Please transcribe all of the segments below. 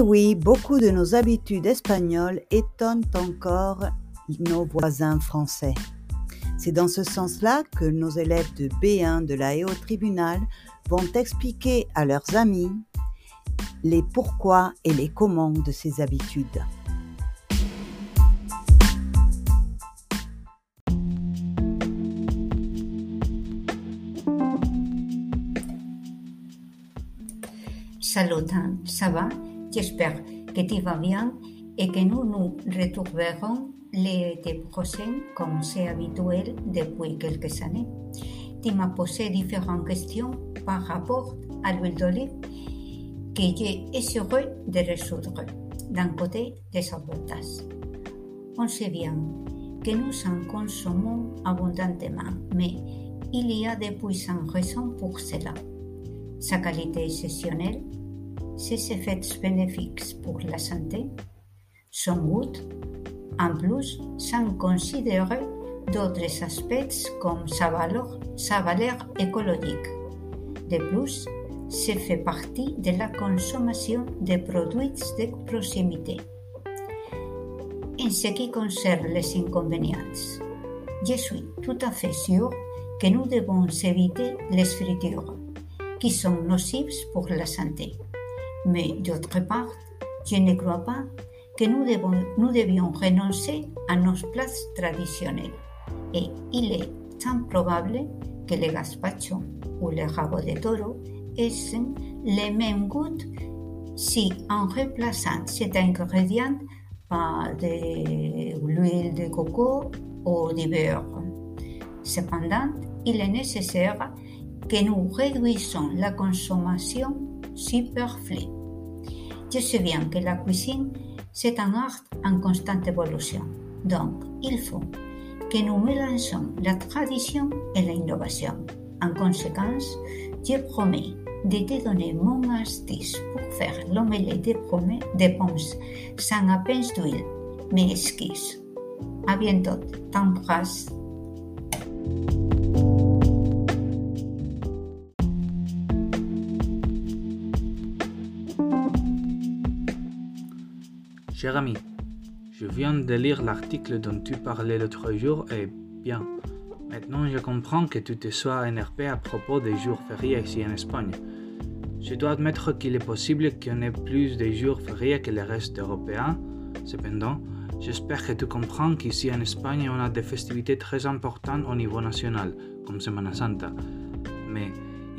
oui, beaucoup de nos habitudes espagnoles étonnent encore nos voisins français. C'est dans ce sens-là que nos élèves de B1 de la Haut Tribunal vont expliquer à leurs amis les pourquoi et les comment de ces habitudes. Salut, ça va? J'espère que tu vas bien et que nous nous retrouverons l'été prochain comme c'est habituel depuis quelques années. Tu m'as posé différentes questions par rapport à l'huile d'olive que j'ai essayé de résoudre d'un côté des avantages. On sait bien que nous en consommons abondamment, mais il y a de puissantes raisons pour cela. Sa qualité exceptionnelle, ses effets bénéfiques pour la santé, son goût, en plus, sans considérer d'autres aspects comme sa valeur, sa valeur écologique. De plus, c'est fait partie de la consommation de produits de proximité. En ce qui concerne les inconvénients, je suis tout à fait sûr que nous devons éviter les fritures, qui sont nocives pour la santé. Mais d'autre part, je ne crois pas que nous, devons, nous devions renoncer à nos plats traditionnels. Et il est improbable que le gazpacho ou le rabo de toro aient les mêmes goûts si en remplaçant cet ingrédient par de l'huile de coco ou du beurre. Cependant, il est nécessaire que nous réduisons la consommation superflue. Je sais bien que la cuisine, c'est un art en constante évolution. Donc, il faut que nous mélangeons la tradition et l'innovation. En conséquence, je promets de te donner mon astuce pour faire l'omelette de, pommes sans à peine d'huile. Mes excuses. À bientôt. T'embrasse. Cher ami, je viens de lire l'article dont tu parlais l'autre jour et bien, maintenant je comprends que tu te sois énervé à propos des jours fériés ici en Espagne. Je dois admettre qu'il est possible en ait plus de jours fériés que le reste européen. Cependant, j'espère que tu comprends qu'ici en Espagne, on a des festivités très importantes au niveau national, comme Semana Santa. Mais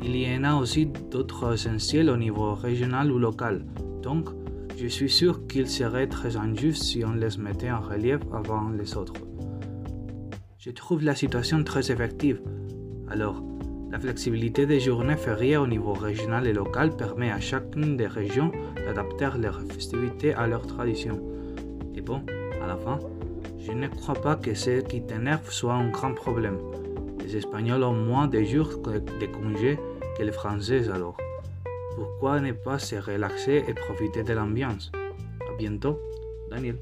il y en a aussi d'autres essentiels au niveau régional ou local. Donc, je suis sûr qu'il serait très injuste si on les mettait en relief avant les autres. Je trouve la situation très effective. Alors, la flexibilité des journées fériées au niveau régional et local permet à chacune des régions d'adapter leurs festivités à leurs traditions. Et bon, à la fin, je ne crois pas que ce qui t'énerve soit un grand problème. Les Espagnols ont moins de jours de congés que les Français alors. Pourquoi ne pas se relaxer et profiter de l'ambiance À bientôt, Daniel.